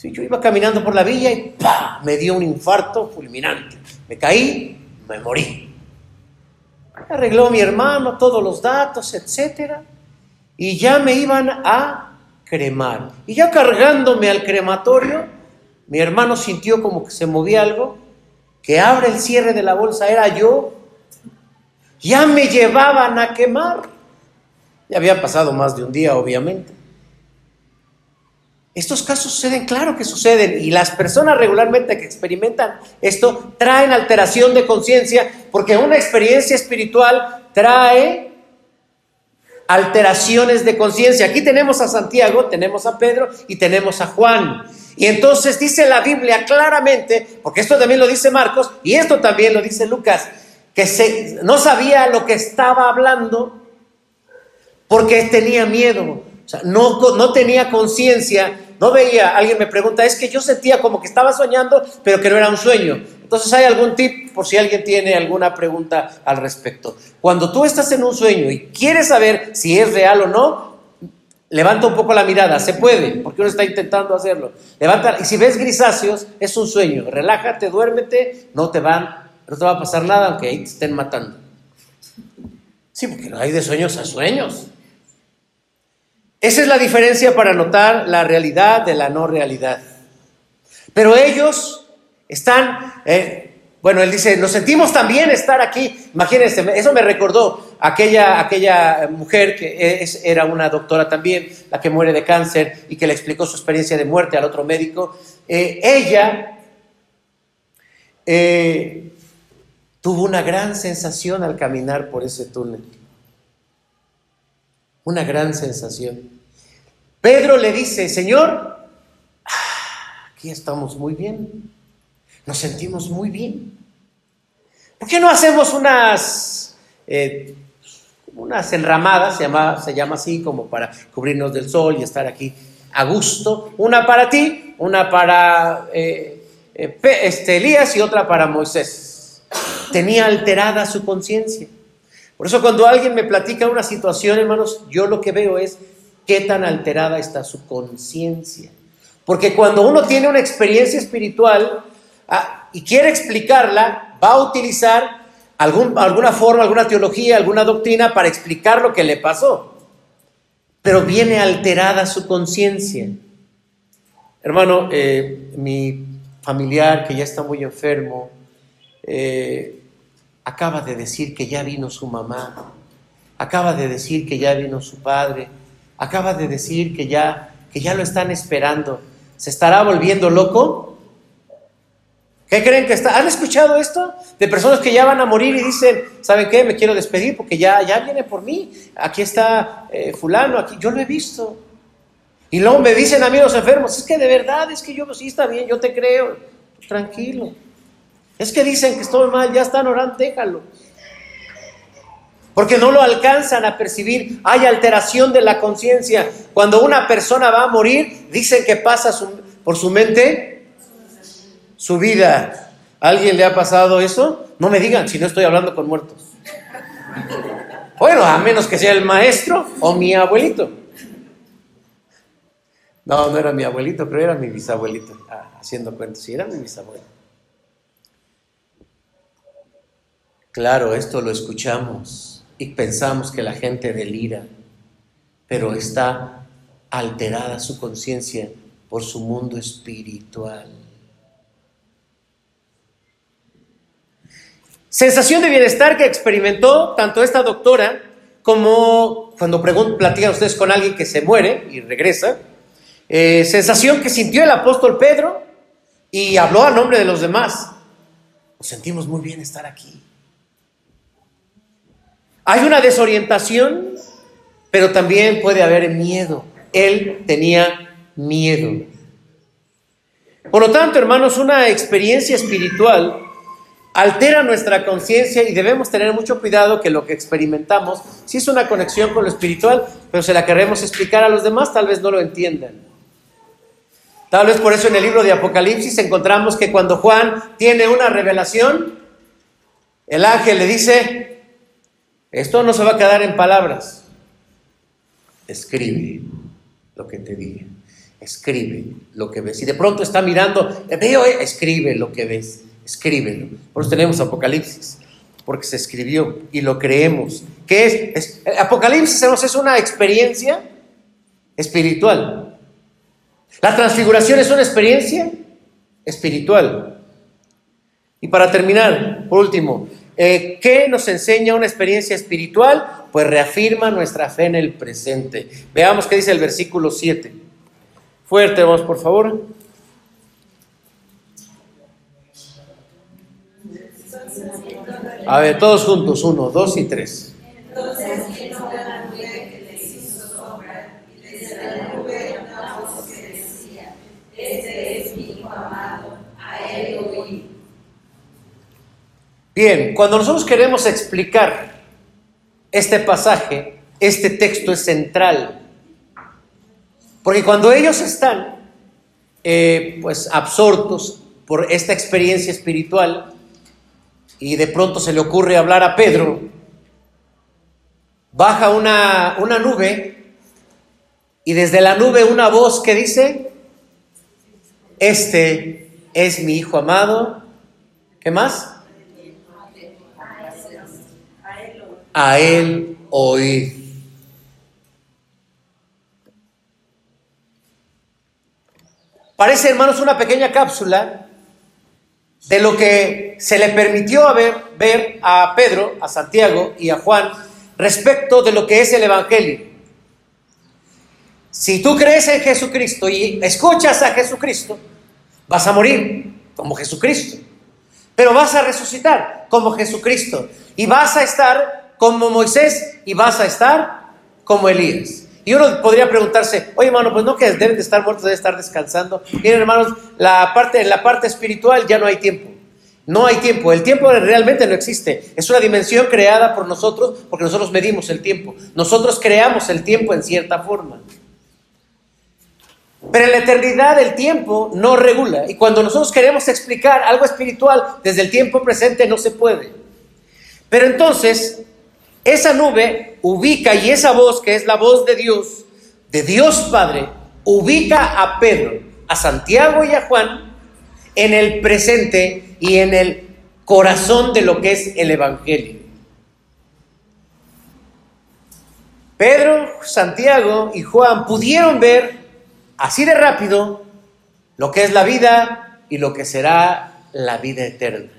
yo iba caminando por la villa y ¡pah! me dio un infarto fulminante. Me caí, me morí. Arregló mi hermano todos los datos, etcétera, y ya me iban a cremar. Y ya cargándome al crematorio, mi hermano sintió como que se movía algo, que abre el cierre de la bolsa, era yo. Ya me llevaban a quemar. Ya había pasado más de un día, obviamente. Estos casos suceden, claro que suceden, y las personas regularmente que experimentan esto traen alteración de conciencia, porque una experiencia espiritual trae alteraciones de conciencia. Aquí tenemos a Santiago, tenemos a Pedro y tenemos a Juan. Y entonces dice la Biblia claramente, porque esto también lo dice Marcos y esto también lo dice Lucas, que se, no sabía lo que estaba hablando porque tenía miedo, o sea, no, no tenía conciencia no veía, alguien me pregunta, es que yo sentía como que estaba soñando, pero que no era un sueño. Entonces hay algún tip por si alguien tiene alguna pregunta al respecto. Cuando tú estás en un sueño y quieres saber si es real o no, levanta un poco la mirada, se puede, porque uno está intentando hacerlo. Levanta, y si ves grisáceos, es un sueño. Relájate, duérmete, no te van, no te va a pasar nada aunque ahí te estén matando. Sí, porque no hay de sueños a sueños. Esa es la diferencia para notar la realidad de la no realidad. Pero ellos están, eh, bueno, él dice, nos sentimos también estar aquí. Imagínense, eso me recordó aquella, aquella mujer que era una doctora también, la que muere de cáncer y que le explicó su experiencia de muerte al otro médico. Eh, ella eh, tuvo una gran sensación al caminar por ese túnel una gran sensación. Pedro le dice, Señor, aquí estamos muy bien, nos sentimos muy bien. ¿Por qué no hacemos unas, eh, unas enramadas, se llama, se llama así, como para cubrirnos del sol y estar aquí a gusto? Una para ti, una para eh, eh, este, Elías y otra para Moisés. Tenía alterada su conciencia. Por eso cuando alguien me platica una situación, hermanos, yo lo que veo es qué tan alterada está su conciencia. Porque cuando uno tiene una experiencia espiritual ah, y quiere explicarla, va a utilizar alguna forma, alguna teología, alguna doctrina para explicar lo que le pasó. Pero viene alterada su conciencia. Hermano, eh, mi familiar que ya está muy enfermo, eh, acaba de decir que ya vino su mamá, acaba de decir que ya vino su padre, acaba de decir que ya, que ya lo están esperando. ¿Se estará volviendo loco? ¿Qué creen que está? ¿Han escuchado esto? De personas que ya van a morir y dicen, ¿saben qué? Me quiero despedir porque ya, ya viene por mí. Aquí está eh, fulano, aquí. Yo lo he visto. Y luego me dicen amigos enfermos, es que de verdad, es que yo sí está bien, yo te creo. Tranquilo. Es que dicen que estoy mal, ya están orando, déjalo. Porque no lo alcanzan a percibir. Hay alteración de la conciencia. Cuando una persona va a morir, dicen que pasa por su mente su vida. ¿Alguien le ha pasado eso? No me digan si no estoy hablando con muertos. Bueno, a menos que sea el maestro o mi abuelito. No, no era mi abuelito, pero era mi bisabuelito. Ah, haciendo cuentos, sí, era mi bisabuelo. Claro, esto lo escuchamos y pensamos que la gente delira, pero está alterada su conciencia por su mundo espiritual. Sensación de bienestar que experimentó tanto esta doctora como cuando platican ustedes con alguien que se muere y regresa. Eh, sensación que sintió el apóstol Pedro y habló a nombre de los demás. Nos sentimos muy bien estar aquí. Hay una desorientación, pero también puede haber miedo. Él tenía miedo. Por lo tanto, hermanos, una experiencia espiritual altera nuestra conciencia y debemos tener mucho cuidado que lo que experimentamos, si es una conexión con lo espiritual, pero se la queremos explicar a los demás, tal vez no lo entiendan. Tal vez por eso en el libro de Apocalipsis encontramos que cuando Juan tiene una revelación, el ángel le dice, esto no se va a quedar en palabras. Escribe lo que te diga. Escribe lo que ves. Y de pronto está mirando, veo, eh, escribe lo que ves. Escríbelo. Por eso tenemos Apocalipsis, porque se escribió y lo creemos. ¿Qué es? Apocalipsis es una experiencia espiritual. La transfiguración es una experiencia espiritual. Y para terminar, por último, eh, ¿Qué nos enseña una experiencia espiritual? Pues reafirma nuestra fe en el presente. Veamos qué dice el versículo 7. Fuerte, vamos por favor. A ver, todos juntos, uno, dos y tres. Bien, cuando nosotros queremos explicar este pasaje, este texto es central. Porque cuando ellos están eh, pues absortos por esta experiencia espiritual y de pronto se le ocurre hablar a Pedro, baja una, una nube y desde la nube una voz que dice, este es mi hijo amado, ¿qué más? A él oír. Parece, hermanos, una pequeña cápsula de lo que se le permitió ver, ver a Pedro, a Santiago y a Juan respecto de lo que es el Evangelio. Si tú crees en Jesucristo y escuchas a Jesucristo, vas a morir como Jesucristo, pero vas a resucitar como Jesucristo y vas a estar como Moisés y vas a estar como Elías. Y uno podría preguntarse, oye hermano, pues no que deben de estar muertos, deben estar descansando. Miren hermanos, la parte, en la parte espiritual ya no hay tiempo. No hay tiempo, el tiempo realmente no existe. Es una dimensión creada por nosotros porque nosotros medimos el tiempo. Nosotros creamos el tiempo en cierta forma. Pero en la eternidad el tiempo no regula. Y cuando nosotros queremos explicar algo espiritual desde el tiempo presente no se puede. Pero entonces, esa nube ubica y esa voz, que es la voz de Dios, de Dios Padre, ubica a Pedro, a Santiago y a Juan en el presente y en el corazón de lo que es el Evangelio. Pedro, Santiago y Juan pudieron ver así de rápido lo que es la vida y lo que será la vida eterna.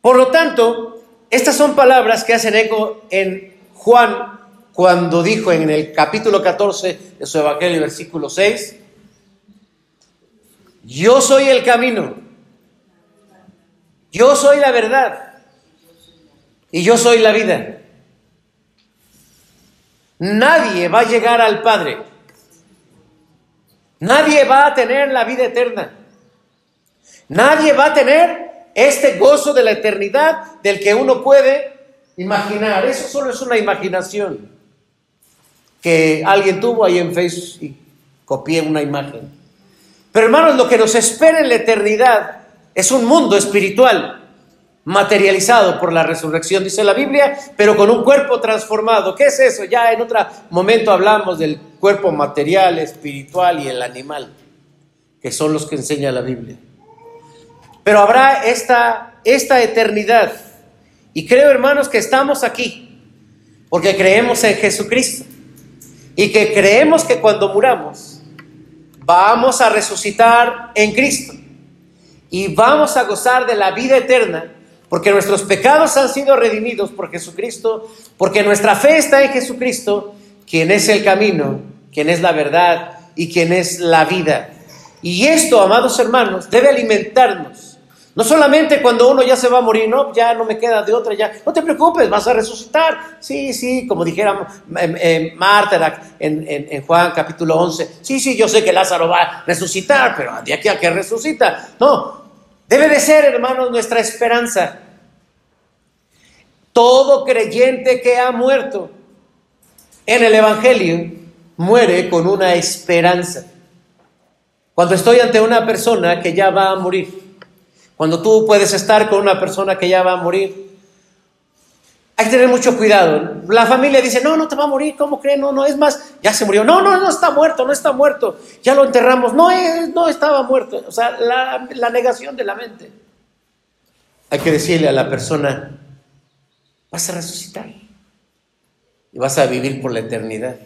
Por lo tanto, estas son palabras que hacen eco en Juan cuando dijo en el capítulo 14 de su Evangelio, versículo 6, yo soy el camino, yo soy la verdad y yo soy la vida. Nadie va a llegar al Padre. Nadie va a tener la vida eterna. Nadie va a tener este gozo de la eternidad del que uno puede imaginar. Eso solo es una imaginación que alguien tuvo ahí en Facebook y copié una imagen. Pero hermanos, lo que nos espera en la eternidad es un mundo espiritual materializado por la resurrección, dice la Biblia, pero con un cuerpo transformado. ¿Qué es eso? Ya en otro momento hablamos del cuerpo material, espiritual y el animal, que son los que enseña la Biblia. Pero habrá esta, esta eternidad. Y creo, hermanos, que estamos aquí porque creemos en Jesucristo y que creemos que cuando muramos vamos a resucitar en Cristo y vamos a gozar de la vida eterna porque nuestros pecados han sido redimidos por Jesucristo, porque nuestra fe está en Jesucristo, quien es el camino, quien es la verdad y quien es la vida. Y esto, amados hermanos, debe alimentarnos. No solamente cuando uno ya se va a morir, no, ya no me queda de otra, ya, no te preocupes, vas a resucitar. Sí, sí, como dijera Marta en, en, Juan capítulo 11, sí, sí, yo sé que Lázaro va a resucitar, pero de aquí a que resucita, no, Debe de ser, hermanos, nuestra esperanza. Todo creyente que ha muerto en el Evangelio muere con una esperanza. Cuando estoy ante una persona que ya va a morir, cuando tú puedes estar con una persona que ya va a morir, hay que tener mucho cuidado. La familia dice, no, no te va a morir, ¿cómo creen? No, no, es más, ya se murió. No, no, no está muerto, no está muerto. Ya lo enterramos. No, no estaba muerto. O sea, la, la negación de la mente. Hay que decirle a la persona, vas a resucitar y vas a vivir por la eternidad.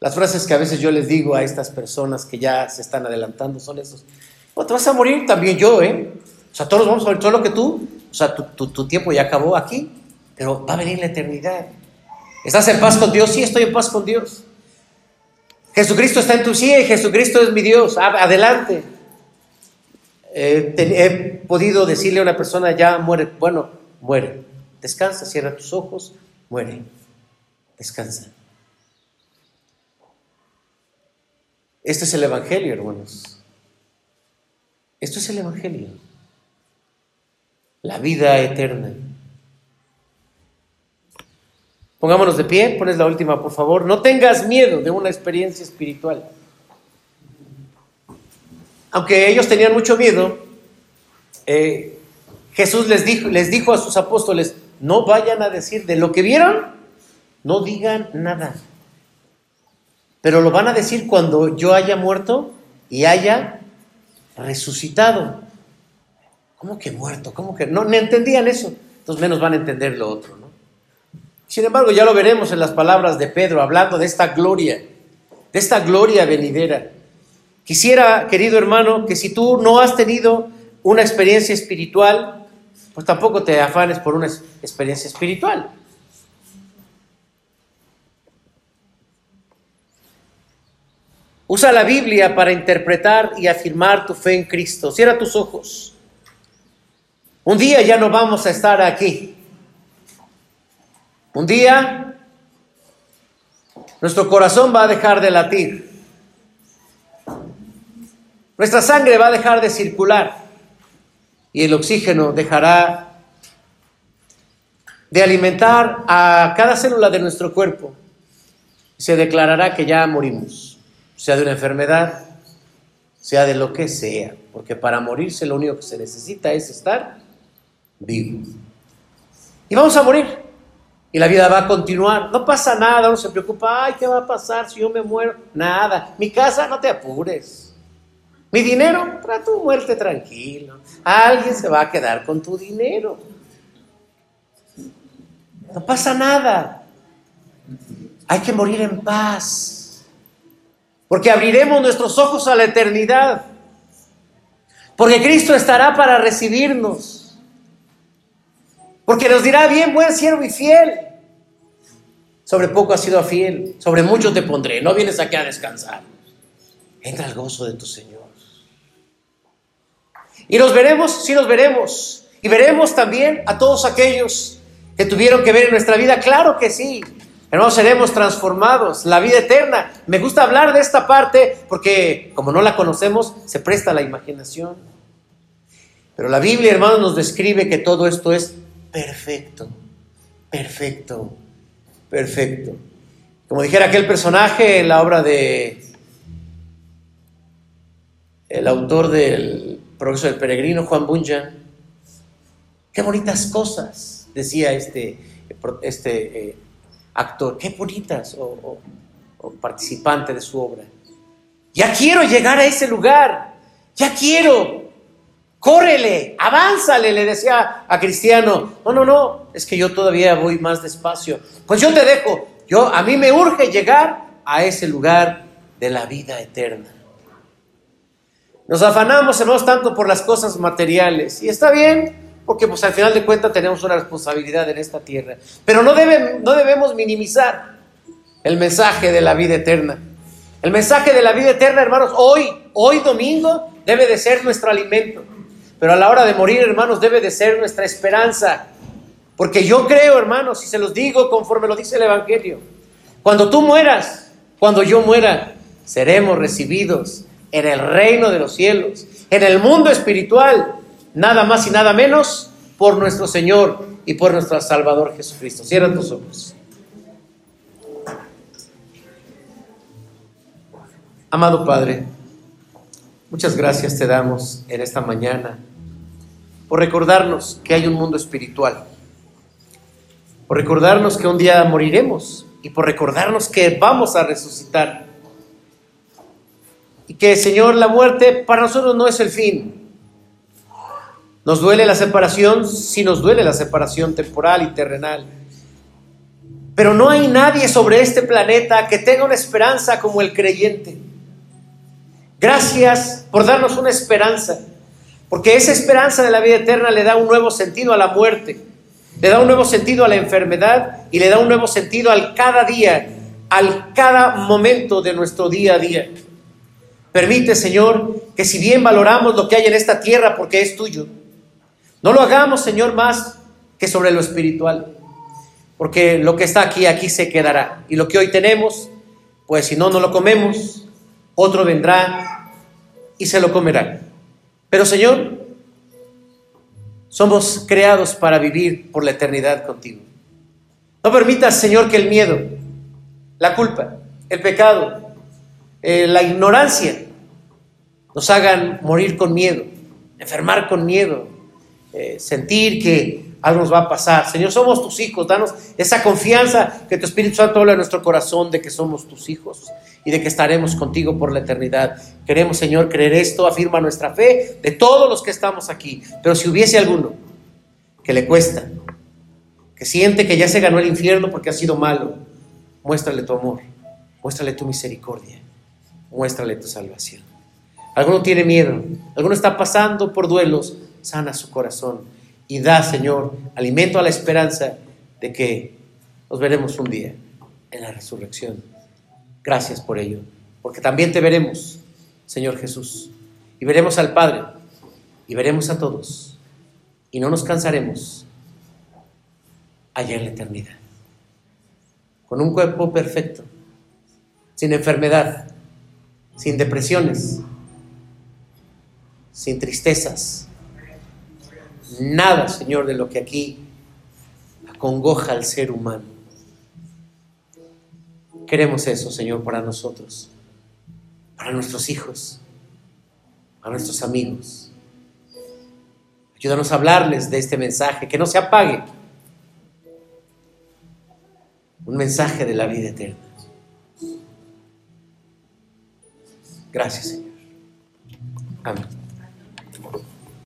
Las frases que a veces yo les digo a estas personas que ya se están adelantando son esos. No, te vas a morir también yo, ¿eh? O sea, todos vamos a morir, solo que tú o sea, tu, tiempo ya acabó aquí, pero va a venir la eternidad. ¿Estás en paz con Dios? Sí, estoy en paz con Dios. Jesucristo está en tu sí Jesucristo es mi Dios. Adelante. he podido decirle a una persona, ya muere. Bueno, muere. Descansa, cierra tus ojos, muere. Descansa. Este es el Evangelio, hermanos. Esto es el Evangelio la vida eterna. Pongámonos de pie, pones la última, por favor. No tengas miedo de una experiencia espiritual. aunque ellos tenían mucho miedo, eh, Jesús les dijo, les dijo a sus apóstoles, no vayan a decir de lo que vieron, no digan nada. Pero lo van a decir cuando yo haya muerto y haya resucitado. ¿Cómo que muerto? ¿Cómo que no? Entendían eso. Entonces menos van a entender lo otro, ¿no? Sin embargo, ya lo veremos en las palabras de Pedro, hablando de esta gloria, de esta gloria venidera. Quisiera, querido hermano, que si tú no has tenido una experiencia espiritual, pues tampoco te afanes por una experiencia espiritual. Usa la Biblia para interpretar y afirmar tu fe en Cristo. Cierra tus ojos. Un día ya no vamos a estar aquí. Un día nuestro corazón va a dejar de latir. Nuestra sangre va a dejar de circular y el oxígeno dejará de alimentar a cada célula de nuestro cuerpo. Se declarará que ya morimos, sea de una enfermedad, sea de lo que sea, porque para morirse lo único que se necesita es estar vivo. Y vamos a morir. Y la vida va a continuar. No pasa nada, uno se preocupa, ay, ¿qué va a pasar si yo me muero? Nada. Mi casa, no te apures. Mi dinero, para tu muerte tranquilo. Alguien se va a quedar con tu dinero. No pasa nada. Hay que morir en paz. Porque abriremos nuestros ojos a la eternidad. Porque Cristo estará para recibirnos. Porque nos dirá, bien, buen siervo y fiel. Sobre poco has sido fiel, sobre mucho te pondré. No vienes aquí a descansar. Entra al gozo de tu Señor. Y nos veremos, sí nos veremos. Y veremos también a todos aquellos que tuvieron que ver en nuestra vida. Claro que sí. Hermanos, seremos transformados. La vida eterna. Me gusta hablar de esta parte porque como no la conocemos, se presta la imaginación. Pero la Biblia, hermanos, nos describe que todo esto es perfecto. Perfecto. Perfecto. Como dijera aquel personaje en la obra de el autor del profesor del peregrino Juan Bunyan, qué bonitas cosas, decía este, este eh, actor, qué bonitas, o, participante de su obra. Ya quiero llegar a ese lugar, ya quiero, córrele, avánzale, le decía a Cristiano. No, no, no, es que yo todavía voy más despacio. Pues yo te dejo, yo, a mí me urge llegar a ese lugar de la vida eterna. Nos afanamos, hermanos, tanto por las cosas materiales. Y está bien, porque pues al final de cuentas tenemos una responsabilidad en esta tierra. Pero no, no debemos minimizar el mensaje de la vida eterna. El mensaje de la vida eterna, hermanos, hoy, hoy domingo, debe de ser nuestro alimento. Pero a la hora de morir, hermanos, debe de ser nuestra esperanza. Porque yo creo, hermanos, y se los digo conforme lo dice el Evangelio, cuando tú mueras, cuando yo muera, seremos recibidos en el reino de los cielos, en el mundo espiritual, nada más y nada menos por nuestro Señor y por nuestro Salvador Jesucristo. Cierra tus ojos. Amado Padre, muchas gracias te damos en esta mañana por recordarnos que hay un mundo espiritual, por recordarnos que un día moriremos y por recordarnos que vamos a resucitar y que, Señor, la muerte para nosotros no es el fin. Nos duele la separación, sí nos duele la separación temporal y terrenal. Pero no hay nadie sobre este planeta que tenga una esperanza como el creyente. Gracias por darnos una esperanza, porque esa esperanza de la vida eterna le da un nuevo sentido a la muerte, le da un nuevo sentido a la enfermedad y le da un nuevo sentido al cada día, al cada momento de nuestro día a día. Permite, Señor, que si bien valoramos lo que hay en esta tierra porque es tuyo, no lo hagamos, Señor, más que sobre lo espiritual. Porque lo que está aquí, aquí se quedará. Y lo que hoy tenemos, pues si no, no lo comemos, otro vendrá y se lo comerá. Pero, Señor, somos creados para vivir por la eternidad contigo. No permitas, Señor, que el miedo, la culpa, el pecado, eh, la ignorancia nos hagan morir con miedo, enfermar con miedo, eh, sentir que algo nos va a pasar. Señor, somos tus hijos, danos esa confianza que tu Espíritu Santo habla en nuestro corazón de que somos tus hijos y de que estaremos contigo por la eternidad. Queremos, Señor, creer esto, afirma nuestra fe de todos los que estamos aquí. Pero si hubiese alguno que le cuesta, que siente que ya se ganó el infierno porque ha sido malo, muéstrale tu amor, muéstrale tu misericordia, muéstrale tu salvación. Alguno tiene miedo, alguno está pasando por duelos, sana su corazón y da, Señor, alimento a la esperanza de que nos veremos un día en la resurrección. Gracias por ello, porque también te veremos, Señor Jesús, y veremos al Padre, y veremos a todos, y no nos cansaremos allá en la eternidad, con un cuerpo perfecto, sin enfermedad, sin depresiones, sin tristezas, nada, Señor, de lo que aquí acongoja al ser humano. Queremos eso, Señor, para nosotros, para nuestros hijos, para nuestros amigos. Ayúdanos a hablarles de este mensaje, que no se apague. Un mensaje de la vida eterna. Gracias, Señor. Amén.